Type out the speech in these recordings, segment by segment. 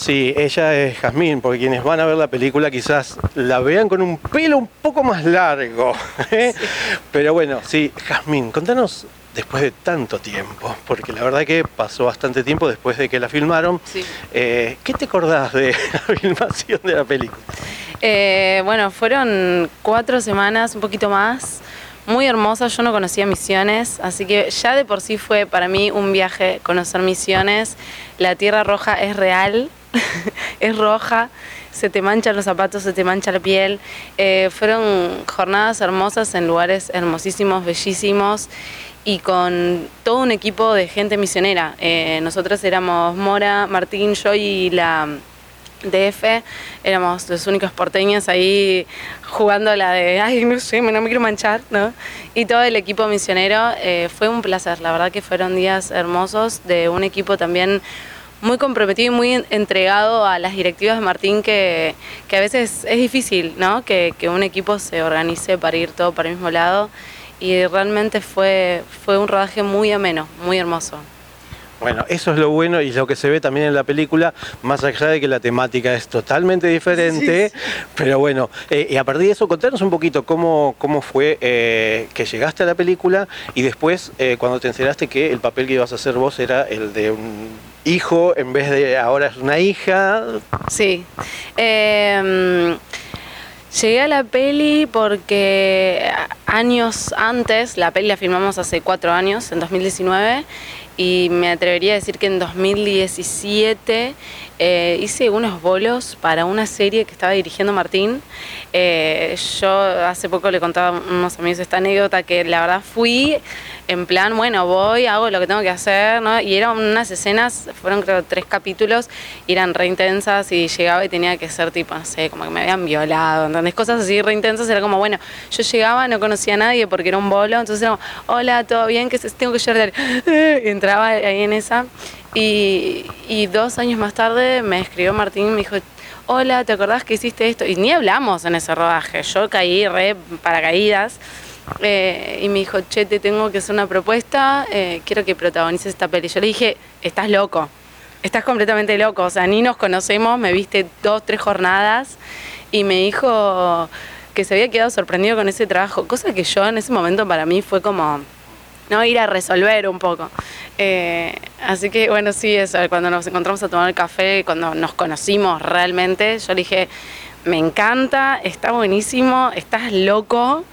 Sí, ella es Jazmín, porque quienes van a ver la película quizás la vean con un pelo un poco más largo. ¿eh? Pero bueno, sí, Jazmín, contanos después de tanto tiempo, porque la verdad que pasó bastante tiempo después de que la filmaron. Eh, ¿Qué te acordás de la filmación de la película? Eh, bueno, fueron cuatro semanas, un poquito más muy hermosa. Yo no conocía Misiones, así que ya de por sí fue para mí un viaje conocer Misiones. La Tierra Roja es real, es roja, se te manchan los zapatos, se te mancha la piel. Eh, fueron jornadas hermosas en lugares hermosísimos, bellísimos y con todo un equipo de gente misionera. Eh, nosotros éramos Mora, Martín, yo y la DF, éramos los únicos porteños ahí jugando la de, ay, no sé, no me quiero manchar, ¿no? Y todo el equipo misionero eh, fue un placer, la verdad que fueron días hermosos de un equipo también muy comprometido y muy entregado a las directivas de Martín, que, a veces es difícil, ¿no? Que, un equipo se organice para ir todo para el mismo lado. Y realmente fue, fue un rodaje muy ameno, muy hermoso. Bueno, eso es lo bueno y lo que se ve también en la película, más allá de que la temática es totalmente diferente, pero bueno, eh, y a partir de eso, contanos un poquito cómo, cómo fue eh, que llegaste a la película y después eh, cuando te enteraste que el papel que ibas a hacer vos era el de un hijo en vez de ahora es una hija. Sí. Em, llegué a la peli porque años antes, la peli la filmamos hace cuatro años, en 2019, y me atrevería a decir que en 2017 eh, hice unos bolos para una serie que estaba dirigiendo Martín. Eh, yo hace poco le contaba a unos amigos esta anécdota que la verdad fui en plan, bueno, voy, hago lo que tengo que hacer, ¿no? Y eran unas escenas, fueron creo tres capítulos, eran re intensas y llegaba y tenía que ser tipo, no sé, como que me habían violado, ¿entendés? Cosas así re intensas, era como, bueno, yo llegaba, no conocía a nadie porque era un bolo, entonces era como, hola, ¿todo bien? que tengo que llorar? Y entraba ahí en esa. Y, y, dos años más tarde me escribió Martín y me dijo, hola, ¿te acordás que hiciste esto? Y ni hablamos en ese rodaje, yo caí re paracaídas. Eh, y me dijo, che, te tengo que hacer una propuesta, eh, quiero que protagonices esta peli. Yo le dije, estás loco, estás completamente loco, o sea, ni nos conocemos, me viste dos, tres jornadas y me dijo que se había quedado sorprendido con ese trabajo, cosa que yo en ese momento para mí fue como, no ir a resolver un poco. Eh, así que bueno, sí, eso, cuando nos encontramos a tomar el café, cuando nos conocimos realmente, yo le dije, me encanta, está buenísimo, estás loco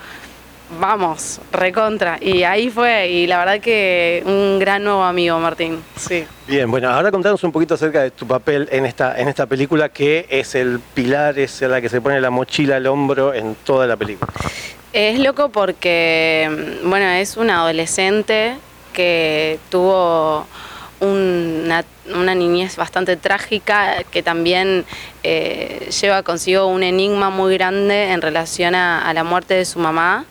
vamos, recontra. Y ahí fue, y la verdad que un gran nuevo amigo, Martín. Sí. Bien, bueno, ahora contanos un poquito acerca de tu papel en esta, en esta película, que es el pilar, es la que se pone la mochila al hombro en toda la película. Es loco porque, bueno, es un adolescente que tuvo una, niñez bastante trágica que también eh, lleva consigo un enigma muy grande en relación a la muerte de su mamá.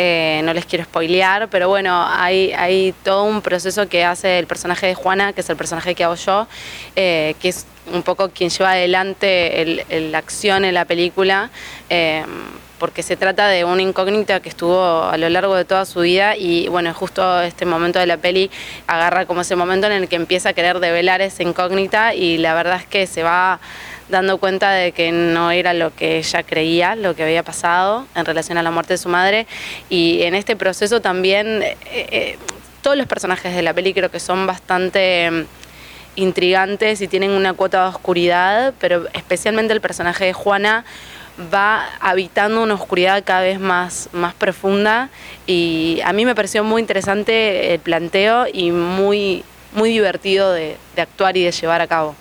Eh, no les quiero spoilear, pero bueno, hay, todo un proceso que hace el personaje de Juana, que es el personaje que hago yo, eh, que es un poco quien lleva adelante la acción en la película. Porque se trata de una incógnita que estuvo a lo largo de toda su vida y bueno, justo este momento de la peli agarra como ese momento en el que empieza a querer develar esa incógnita y la verdad es que se va dando cuenta de que no era lo que ella creía, lo que había pasado en relación a la muerte de su madre. Y en este proceso también eh, eh, todos los personajes de la peli creo que son bastante mm, intrigantes y tienen una cuota de oscuridad, pero especialmente el personaje de Juana va habitando una oscuridad cada vez más, más profunda y a mí me pareció muy interesante el planteo y muy, muy divertido de actuar y de llevar a cabo.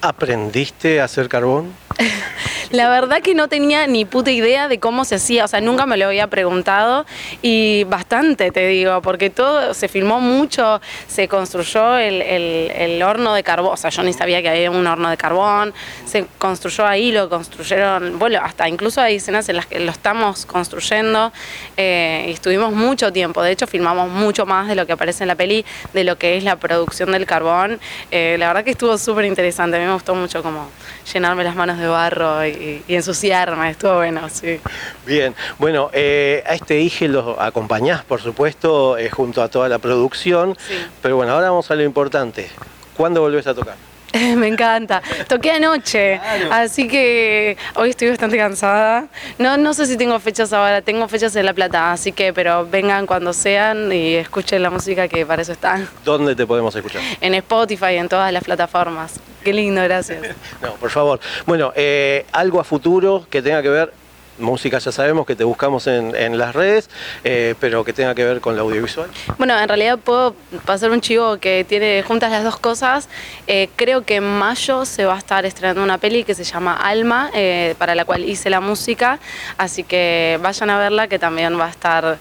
¿Aprendiste a hacer carbón? La verdad que no tenía ni puta idea de cómo se hacía, o sea, nunca me lo había preguntado y bastante, te digo, porque todo se filmó mucho, se construyó el, el horno de carbón, o sea, yo ni sabía que había un horno de carbón, se construyó ahí, lo construyeron, bueno, hasta incluso hay escenas en las que lo estamos construyendo eh, y estuvimos mucho tiempo, de hecho filmamos mucho más de lo que aparece en la peli, de lo que es la producción del carbón, eh, la verdad que estuvo súper interesante, a mí me gustó mucho como llenarme las manos de barro y, ensuciarme, estuvo bueno, sí. Bien, bueno, eh, a este Ige lo acompañás, por supuesto, junto a toda la producción, pero bueno, ahora vamos a lo importante, ¿cuándo volvés a tocar? Me encanta. Toqué anoche, así que hoy estoy bastante cansada. No, no sé si tengo fechas ahora, tengo fechas en La Plata, así que, pero vengan cuando sean y escuchen la música que para eso están. ¿Dónde te podemos escuchar? En Spotify, en todas las plataformas. Qué lindo, gracias. no, por favor. Bueno, eh, algo a futuro que tenga que ver música ya sabemos que te buscamos en, las redes, eh, pero que tenga que ver con la audiovisual. Bueno, en realidad puedo pasar un chivo que tiene juntas las dos cosas. Eh, creo que en mayo se va a estar estrenando una peli que se llama Alma, eh, para la cual hice la música, así que vayan a verla que también va a estar,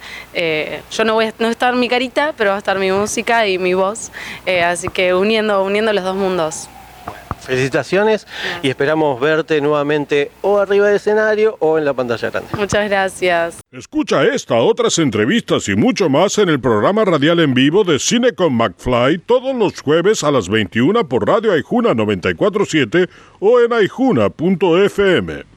yo no voy a, no estar mi carita, pero va a estar mi música y mi voz, así que uniendo, uniendo los dos mundos. Felicitaciones y esperamos verte nuevamente o arriba del escenario o en la pantalla grande. Muchas gracias. Escucha esta, otras entrevistas y mucho más en el programa radial en vivo de Cine con McFly todos los jueves a las 21 por Radio Aijuna 947 o en aijuna.fm.